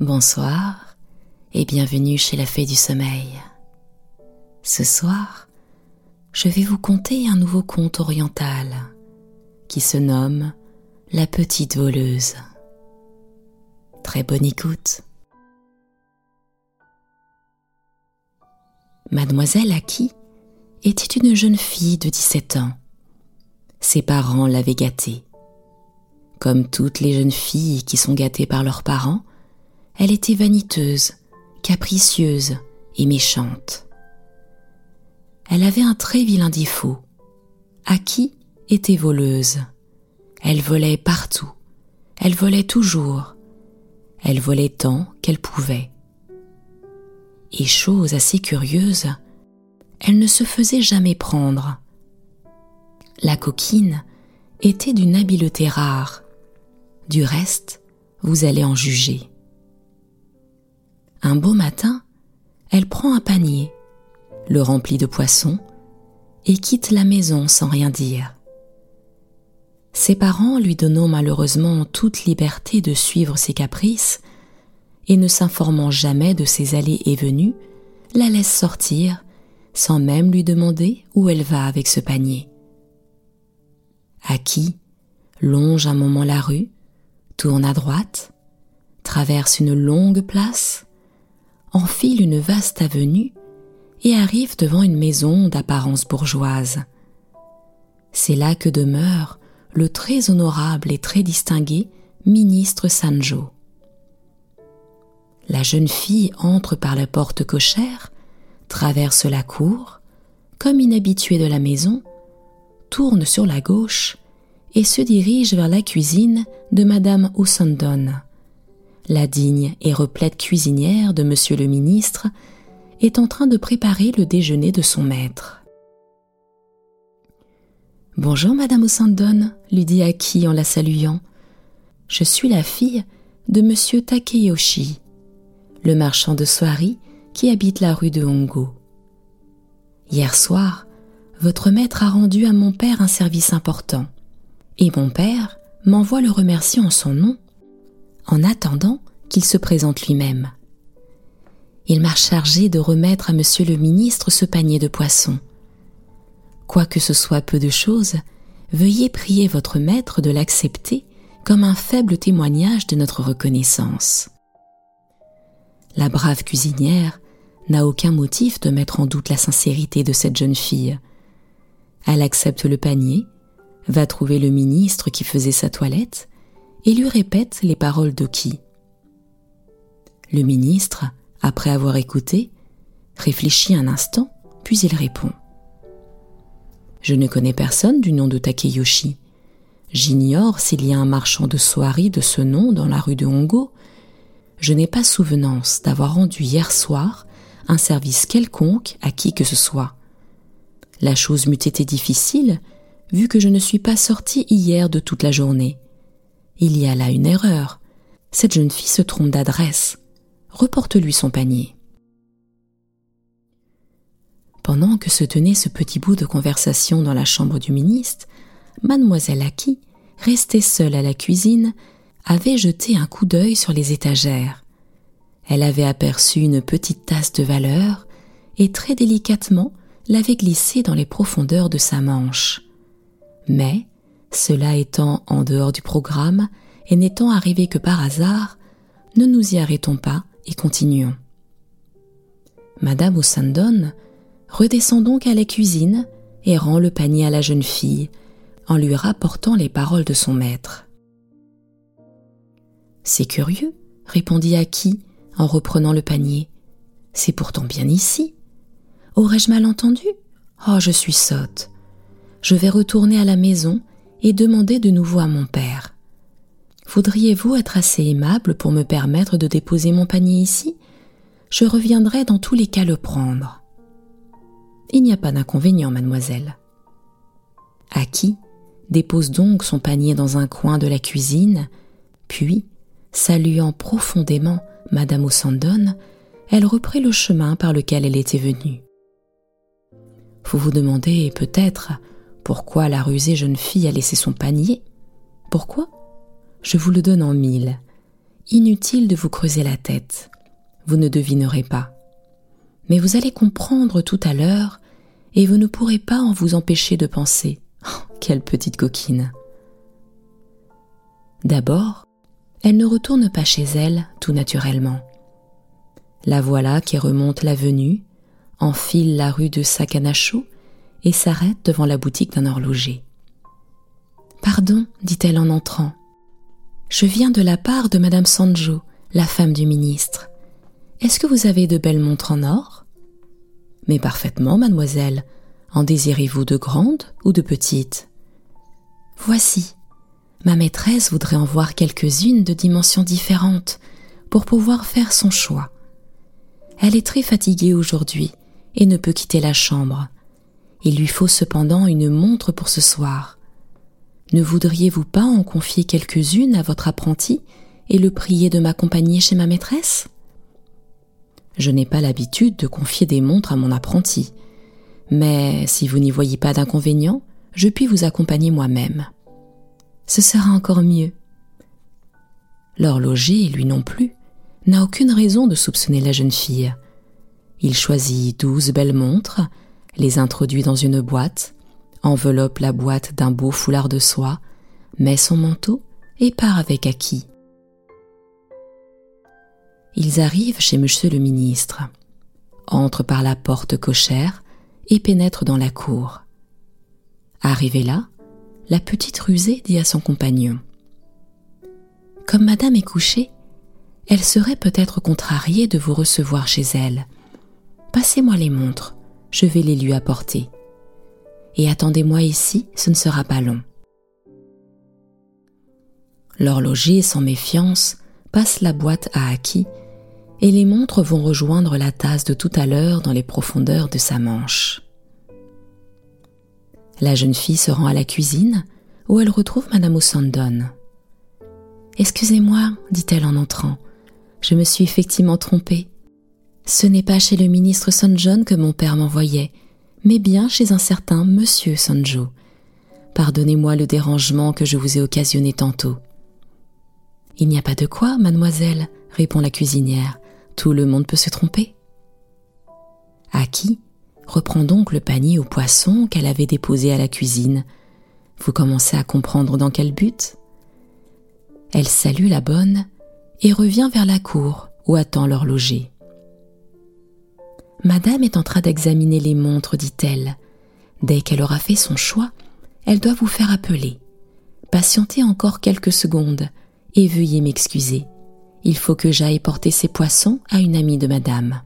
Bonsoir et bienvenue chez la Fée du Sommeil. Ce soir, je vais vous conter un nouveau conte oriental qui se nomme La Petite Voleuse. Très bonne écoute. Mademoiselle Aki était une jeune fille de 17 ans. Ses parents l'avaient gâtée. Comme toutes les jeunes filles qui sont gâtées par leurs parents, elle était vaniteuse, capricieuse et méchante. Elle avait un très vilain défaut. Aki était voleuse? Elle volait partout. Elle volait toujours. Elle volait tant qu'elle pouvait. Et chose assez curieuse, elle ne se faisait jamais prendre. La coquine était d'une habileté rare. Du reste, vous allez en juger. Un beau matin, elle prend un panier, le remplit de poissons et quitte la maison sans rien dire. Ses parents, lui donnant malheureusement toute liberté de suivre ses caprices et ne s'informant jamais de ses allées et venues, la laissent sortir sans même lui demander où elle va avec ce panier. À qui longe un moment la rue, tourne à droite, traverse une longue place, enfile une vaste avenue et arrive devant une maison d'apparence bourgeoise. C'est là que demeure le très honorable et très distingué ministre Sanjo. La jeune fille entre par la porte cochère, traverse la cour, comme inhabituée de la maison, tourne sur la gauche et se dirige vers la cuisine de Madame Ousandon. La digne et replète cuisinière de Monsieur le ministre est en train de préparer le déjeuner de son maître. Bonjour, Madame Ousandon, lui dit Aki en la saluant. Je suis la fille de Monsieur Takeyoshi, le marchand de soieries qui habite la rue de Hongo. Hier soir, votre maître a rendu à mon père un service important, et mon père m'envoie le remercier en son nom en attendant qu'il se présente lui-même. Il m'a chargé de remettre à monsieur le ministre ce panier de poissons. Quoique ce soit peu de choses, veuillez prier votre maître de l'accepter comme un faible témoignage de notre reconnaissance. La brave cuisinière n'a aucun motif de mettre en doute la sincérité de cette jeune fille. Elle accepte le panier, va trouver le ministre qui faisait sa toilette et lui répète les paroles d'Oki. Le ministre, après avoir écouté, réfléchit un instant, puis il répond. Je ne connais personne du nom de Takeyoshi. J'ignore s'il y a un marchand de soieries de ce nom dans la rue de Hongo. Je n'ai pas souvenance d'avoir rendu hier soir un service quelconque à qui que ce soit. La chose m'eût été difficile, vu que je ne suis pas sortie hier de toute la journée. Il y a là une erreur. Cette jeune fille se trompe d'adresse. Reporte-lui son panier. Pendant que se tenait ce petit bout de conversation dans la chambre du ministre, mademoiselle Aki, restée seule à la cuisine, avait jeté un coup d'œil sur les étagères. Elle avait aperçu une petite tasse de valeur et très délicatement l'avait glissée dans les profondeurs de sa manche. Mais, cela étant en dehors du programme et n'étant arrivé que par hasard, ne nous y arrêtons pas et continuons. Madame Ossandon redescend donc à la cuisine et rend le panier à la jeune fille en lui rapportant les paroles de son maître. C'est curieux, répondit Aki en reprenant le panier. C'est pourtant bien ici. Aurais-je mal entendu? Oh, je suis sotte. Je vais retourner à la maison et demander de nouveau à mon père. Voudriez-vous être assez aimable pour me permettre de déposer mon panier ici? Je reviendrai dans tous les cas le prendre. Il n'y a pas d'inconvénient, mademoiselle. Aki dépose donc son panier dans un coin de la cuisine, puis, saluant profondément Madame Ossandon, elle reprit le chemin par lequel elle était venue. Vous vous demandez peut-être pourquoi la rusée jeune fille a laissé son panier? Pourquoi? Je vous le donne en mille. inutile de vous creuser la tête. Vous ne devinerez pas. Mais vous allez comprendre tout à l'heure et vous ne pourrez pas en vous empêcher de penser. Oh, quelle petite coquine. D'abord, elle ne retourne pas chez elle tout naturellement. La voilà qui remonte l'avenue, enfile la rue de Sakanacho et s'arrête devant la boutique d'un horloger. Pardon, dit-elle en entrant. Je viens de la part de Madame Sanjo, la femme du ministre. Est-ce que vous avez de belles montres en or? Mais parfaitement, mademoiselle. En désirez-vous de grandes ou de petites? Voici. Ma maîtresse voudrait en voir quelques-unes de dimensions différentes pour pouvoir faire son choix. Elle est très fatiguée aujourd'hui et ne peut quitter la chambre. Il lui faut cependant une montre pour ce soir. Ne voudriez-vous pas en confier quelques-unes à votre apprenti et le prier de m'accompagner chez ma maîtresse? Je n'ai pas l'habitude de confier des montres à mon apprenti, mais si vous n'y voyez pas d'inconvénient, je puis vous accompagner moi-même. Ce sera encore mieux. L'horloger, lui non plus, n'a aucune raison de soupçonner la jeune fille. Il choisit douze belles montres, les introduit dans une boîte, enveloppe la boîte d'un beau foulard de soie, met son manteau et part avec Aki. Ils arrivent chez monsieur le ministre, entrent par la porte cochère et pénètrent dans la cour. Arrivée là, la petite rusée dit à son compagnon Comme madame est couchée, elle serait peut-être contrariée de vous recevoir chez elle. Passez-moi les montres, je vais les lui apporter. Et attendez-moi ici, ce ne sera pas long. L'horloger, sans méfiance, passe la boîte à Aki, et les montres vont rejoindre la tasse de tout à l'heure dans les profondeurs de sa manche. La jeune fille se rend à la cuisine, où elle retrouve Madame O'Sandon. Excusez-moi, dit-elle en entrant, je me suis effectivement trompée. Ce n'est pas chez le ministre John que mon père m'envoyait, mais bien chez un certain monsieur Sanjo. Pardonnez-moi le dérangement que je vous ai occasionné tantôt. Il n'y a pas de quoi, mademoiselle, répond la cuisinière. Tout le monde peut se tromper. Aki reprend donc le panier aux poissons qu'elle avait déposé à la cuisine. Vous commencez à comprendre dans quel but? Elle salue la bonne et revient vers la cour où attend l'horloger. Madame est en train d'examiner les montres, dit-elle. Dès qu'elle aura fait son choix, elle doit vous faire appeler. Patientez encore quelques secondes et veuillez m'excuser. Il faut que j'aille porter ces poissons à une amie de madame.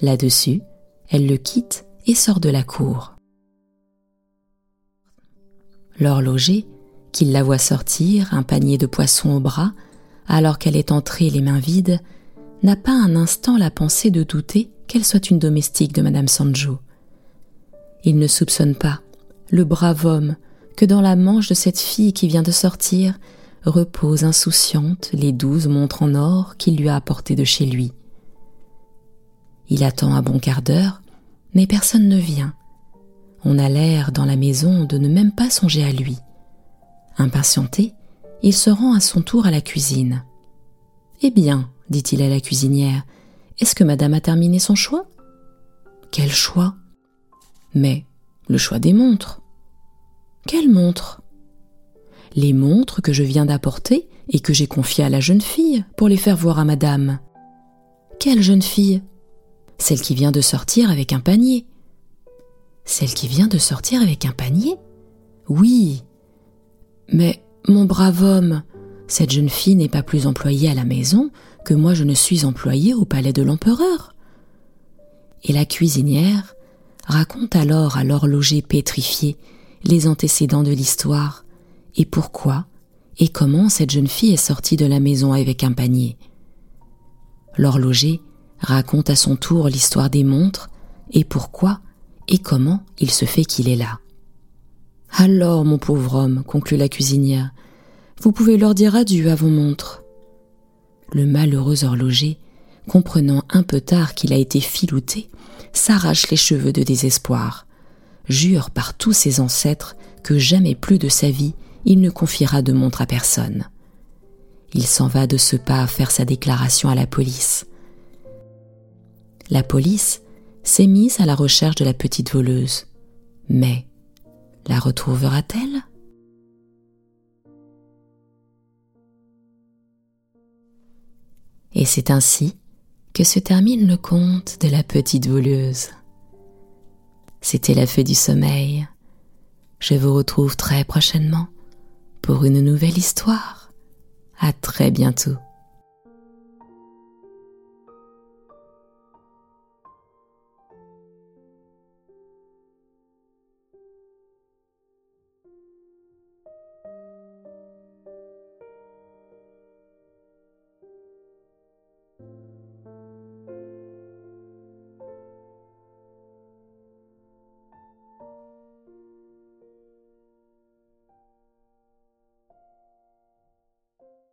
Là-dessus, elle le quitte et sort de la cour. L'horloger, qui la voit sortir, un panier de poissons au bras, alors qu'elle est entrée les mains vides, n'a pas un instant la pensée de douter qu'elle soit une domestique de Madame Sanjo. Il ne soupçonne pas, le brave homme, que dans la manche de cette fille qui vient de sortir repose insouciante les douze montres en or qu'il lui a apportées de chez lui. Il attend un bon quart d'heure, mais personne ne vient. On a l'air dans la maison de ne même pas songer à lui. Impatienté, il se rend à son tour à la cuisine. Eh bien, dit-il à la cuisinière, est-ce que madame a terminé son choix? Quel choix? Mais le choix des montres. Quelles montres Les montres que je viens d'apporter et que j'ai confiées à la jeune fille pour les faire voir à madame. Quelle jeune fille? Celle qui vient de sortir avec un panier. Celle qui vient de sortir avec un panier? Oui. Mais, mon brave homme, cette jeune fille n'est pas plus employée à la maison que moi je ne suis employée au palais de l'empereur. Et la cuisinière raconte alors à l'horloger pétrifié les antécédents de l'histoire, et pourquoi et comment cette jeune fille est sortie de la maison avec un panier. L'horloger raconte à son tour l'histoire des montres, et pourquoi et comment il se fait qu'il est là. Alors, mon pauvre homme, conclut la cuisinière, vous pouvez leur dire adieu à vos montres. Le malheureux horloger, comprenant un peu tard qu'il a été filouté, s'arrache les cheveux de désespoir, jure par tous ses ancêtres que jamais plus de sa vie il ne confiera de montre à personne. Il s'en va de ce pas faire sa déclaration à la police. La police s'est mise à la recherche de la petite voleuse. Mais la retrouvera-t-elle? Et c'est ainsi que se termine le conte de la petite voleuse. C'était la fée du sommeil. Je vous retrouve très prochainement pour une nouvelle histoire. À très bientôt.